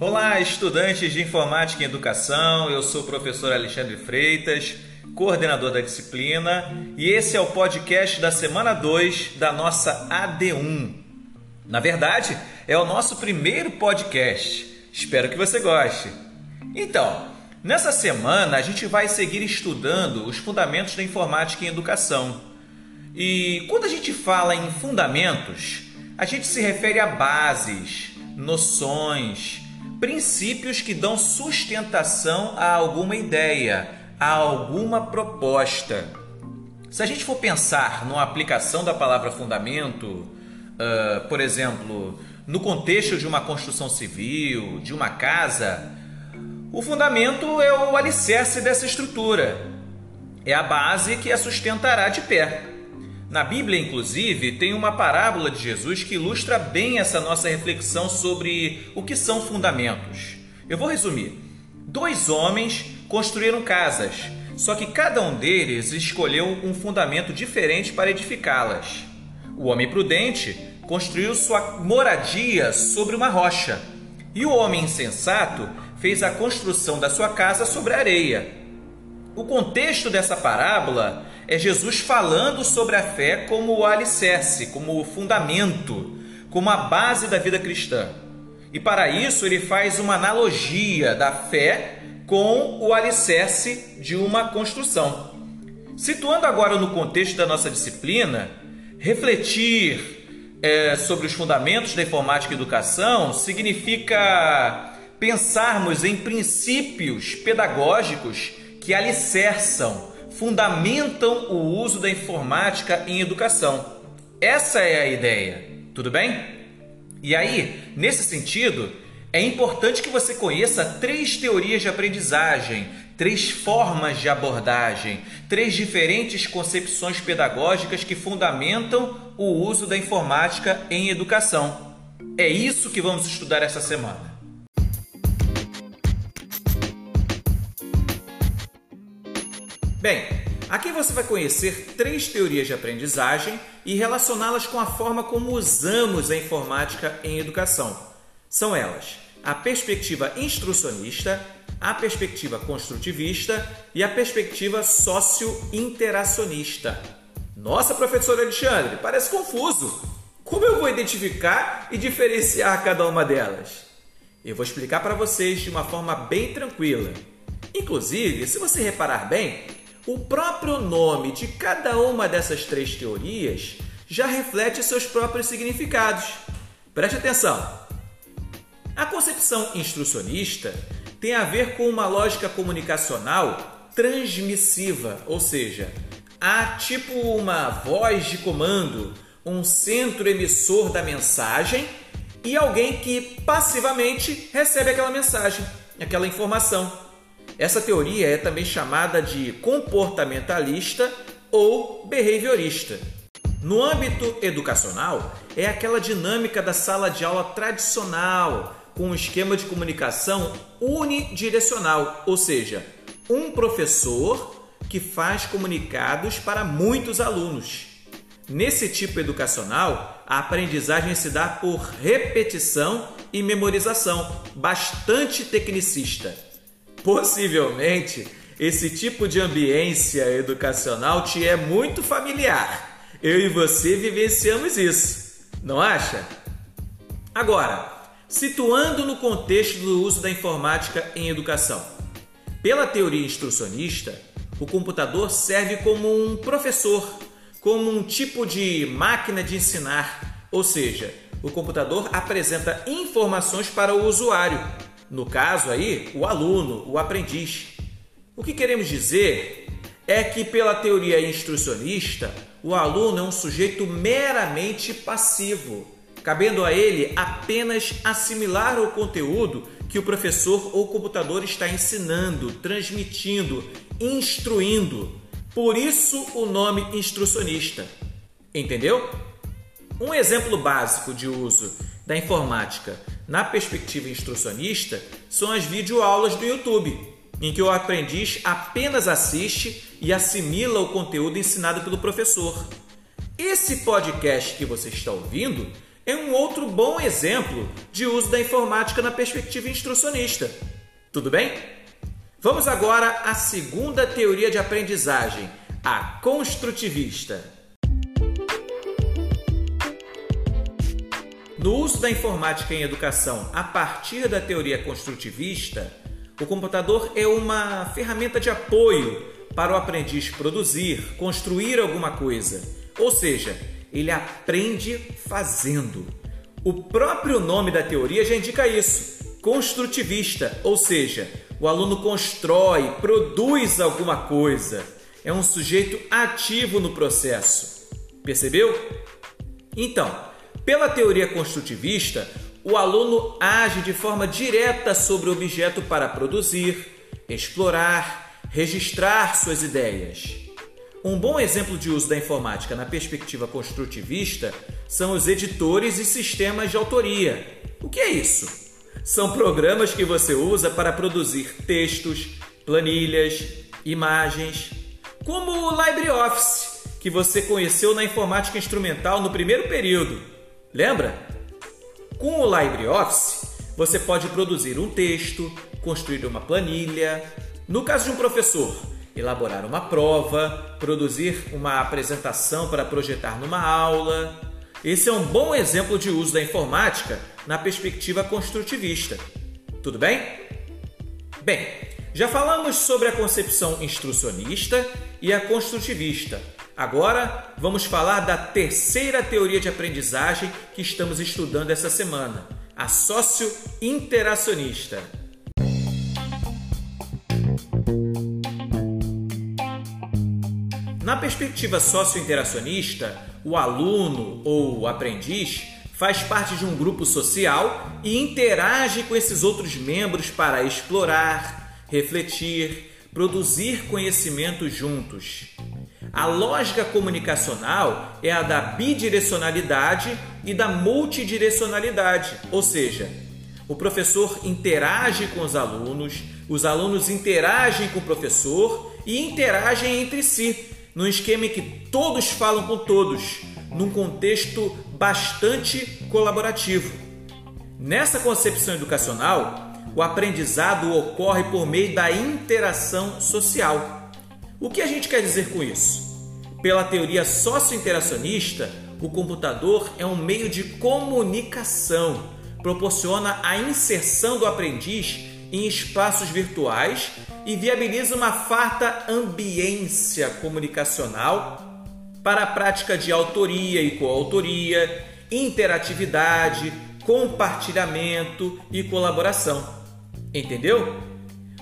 Olá, estudantes de Informática e Educação. Eu sou o professor Alexandre Freitas, coordenador da disciplina, e esse é o podcast da semana 2 da nossa AD1. Na verdade, é o nosso primeiro podcast. Espero que você goste. Então, nessa semana a gente vai seguir estudando os fundamentos da informática em educação. E quando a gente fala em fundamentos, a gente se refere a bases, noções, princípios que dão sustentação a alguma ideia, a alguma proposta. Se a gente for pensar numa aplicação da palavra fundamento, uh, por exemplo, no contexto de uma construção civil, de uma casa, o fundamento é o alicerce dessa estrutura, é a base que a sustentará de pé. Na Bíblia, inclusive, tem uma parábola de Jesus que ilustra bem essa nossa reflexão sobre o que são fundamentos. Eu vou resumir. Dois homens construíram casas, só que cada um deles escolheu um fundamento diferente para edificá-las. O homem prudente construiu sua moradia sobre uma rocha, e o homem insensato fez a construção da sua casa sobre areia. O contexto dessa parábola é Jesus falando sobre a fé como o alicerce, como o fundamento, como a base da vida cristã. E para isso ele faz uma analogia da fé com o alicerce de uma construção. Situando agora no contexto da nossa disciplina, refletir é, sobre os fundamentos da informática e educação significa pensarmos em princípios pedagógicos que alicerçam fundamentam o uso da informática em educação. Essa é a ideia, tudo bem? E aí, nesse sentido, é importante que você conheça três teorias de aprendizagem, três formas de abordagem, três diferentes concepções pedagógicas que fundamentam o uso da informática em educação. É isso que vamos estudar essa semana. Bem, aqui você vai conhecer três teorias de aprendizagem e relacioná-las com a forma como usamos a informática em educação. São elas a perspectiva instrucionista, a perspectiva construtivista e a perspectiva socio-interacionista. Nossa, professor Alexandre, parece confuso. Como eu vou identificar e diferenciar cada uma delas? Eu vou explicar para vocês de uma forma bem tranquila. Inclusive, se você reparar bem, o próprio nome de cada uma dessas três teorias já reflete seus próprios significados. Preste atenção! A concepção instrucionista tem a ver com uma lógica comunicacional transmissiva, ou seja, há tipo uma voz de comando, um centro emissor da mensagem e alguém que passivamente recebe aquela mensagem, aquela informação. Essa teoria é também chamada de comportamentalista ou behaviorista. No âmbito educacional, é aquela dinâmica da sala de aula tradicional, com um esquema de comunicação unidirecional, ou seja, um professor que faz comunicados para muitos alunos. Nesse tipo educacional, a aprendizagem se dá por repetição e memorização, bastante tecnicista. Possivelmente, esse tipo de ambiência educacional te é muito familiar. Eu e você vivenciamos isso, não acha? Agora, situando no contexto do uso da informática em educação. Pela teoria instrucionista, o computador serve como um professor, como um tipo de máquina de ensinar, ou seja, o computador apresenta informações para o usuário no caso aí, o aluno, o aprendiz. O que queremos dizer é que, pela teoria instrucionista, o aluno é um sujeito meramente passivo, cabendo a ele apenas assimilar o conteúdo que o professor ou computador está ensinando, transmitindo, instruindo. Por isso o nome instrucionista. Entendeu? Um exemplo básico de uso da informática na perspectiva instrucionista são as videoaulas do YouTube, em que o aprendiz apenas assiste e assimila o conteúdo ensinado pelo professor. Esse podcast que você está ouvindo é um outro bom exemplo de uso da informática na perspectiva instrucionista. Tudo bem? Vamos agora à segunda teoria de aprendizagem, a construtivista. No uso da informática em educação a partir da teoria construtivista, o computador é uma ferramenta de apoio para o aprendiz produzir, construir alguma coisa. Ou seja, ele aprende fazendo. O próprio nome da teoria já indica isso: construtivista, ou seja, o aluno constrói, produz alguma coisa. É um sujeito ativo no processo. Percebeu? Então, pela teoria construtivista, o aluno age de forma direta sobre o objeto para produzir, explorar, registrar suas ideias. Um bom exemplo de uso da informática na perspectiva construtivista são os editores e sistemas de autoria. O que é isso? São programas que você usa para produzir textos, planilhas, imagens, como o LibreOffice, que você conheceu na informática instrumental no primeiro período. Lembra? Com o LibreOffice, você pode produzir um texto, construir uma planilha. No caso de um professor, elaborar uma prova, produzir uma apresentação para projetar numa aula. Esse é um bom exemplo de uso da informática na perspectiva construtivista. Tudo bem? Bem, já falamos sobre a concepção instrucionista e a construtivista. Agora vamos falar da terceira teoria de aprendizagem que estamos estudando essa semana, a socio-interacionista. Na perspectiva socio-interacionista, o aluno ou o aprendiz faz parte de um grupo social e interage com esses outros membros para explorar, refletir, produzir conhecimento juntos. A lógica comunicacional é a da bidirecionalidade e da multidirecionalidade, ou seja, o professor interage com os alunos, os alunos interagem com o professor e interagem entre si, num esquema em que todos falam com todos, num contexto bastante colaborativo. Nessa concepção educacional, o aprendizado ocorre por meio da interação social. O que a gente quer dizer com isso? Pela teoria socio-interacionista, o computador é um meio de comunicação, proporciona a inserção do aprendiz em espaços virtuais e viabiliza uma farta ambiência comunicacional para a prática de autoria e coautoria, interatividade, compartilhamento e colaboração. Entendeu?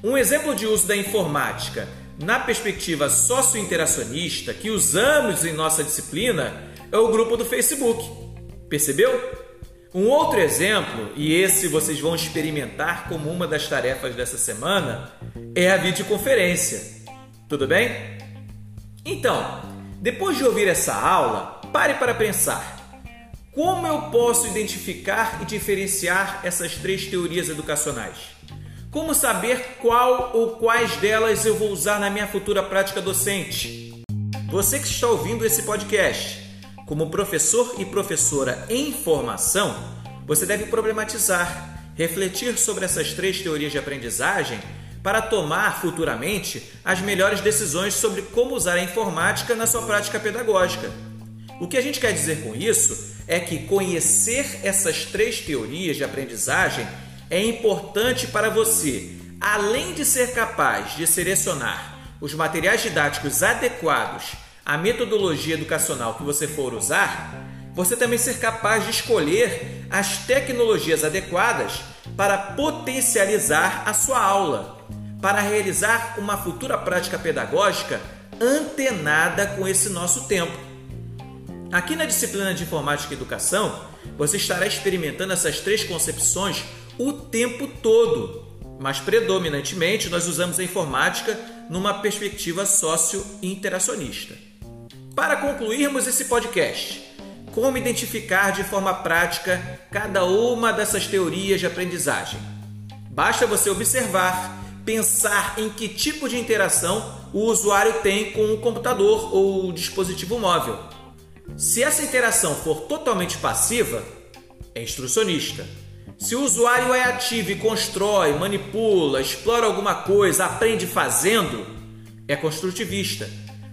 Um exemplo de uso da informática na perspectiva socio-interacionista que usamos em nossa disciplina é o grupo do Facebook. Percebeu? Um outro exemplo, e esse vocês vão experimentar como uma das tarefas dessa semana, é a videoconferência. Tudo bem? Então, depois de ouvir essa aula, pare para pensar. Como eu posso identificar e diferenciar essas três teorias educacionais? Como saber qual ou quais delas eu vou usar na minha futura prática docente? Você que está ouvindo esse podcast, como professor e professora em formação, você deve problematizar, refletir sobre essas três teorias de aprendizagem para tomar futuramente as melhores decisões sobre como usar a informática na sua prática pedagógica. O que a gente quer dizer com isso é que conhecer essas três teorias de aprendizagem é importante para você, além de ser capaz de selecionar os materiais didáticos adequados à metodologia educacional que você for usar, você também ser capaz de escolher as tecnologias adequadas para potencializar a sua aula, para realizar uma futura prática pedagógica antenada com esse nosso tempo. Aqui na disciplina de Informática e Educação, você estará experimentando essas três concepções o tempo todo, mas predominantemente nós usamos a informática numa perspectiva socio-interacionista. Para concluirmos esse podcast, como identificar de forma prática cada uma dessas teorias de aprendizagem? Basta você observar, pensar em que tipo de interação o usuário tem com o computador ou o dispositivo móvel. Se essa interação for totalmente passiva, é instrucionista. Se o usuário é ativo e constrói, manipula, explora alguma coisa, aprende fazendo, é construtivista.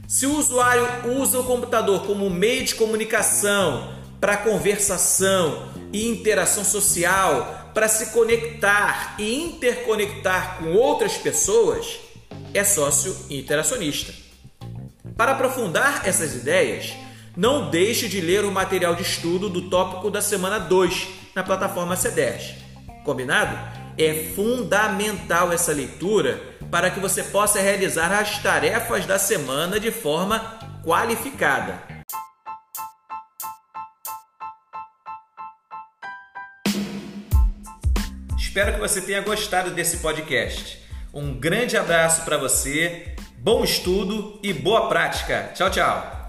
Se o usuário usa o computador como meio de comunicação, para conversação e interação social, para se conectar e interconectar com outras pessoas, é sócio interacionista. Para aprofundar essas ideias, não deixe de ler o material de estudo do tópico da semana 2 na plataforma C10. Combinado? É fundamental essa leitura para que você possa realizar as tarefas da semana de forma qualificada. Espero que você tenha gostado desse podcast. Um grande abraço para você, bom estudo e boa prática. Tchau, tchau.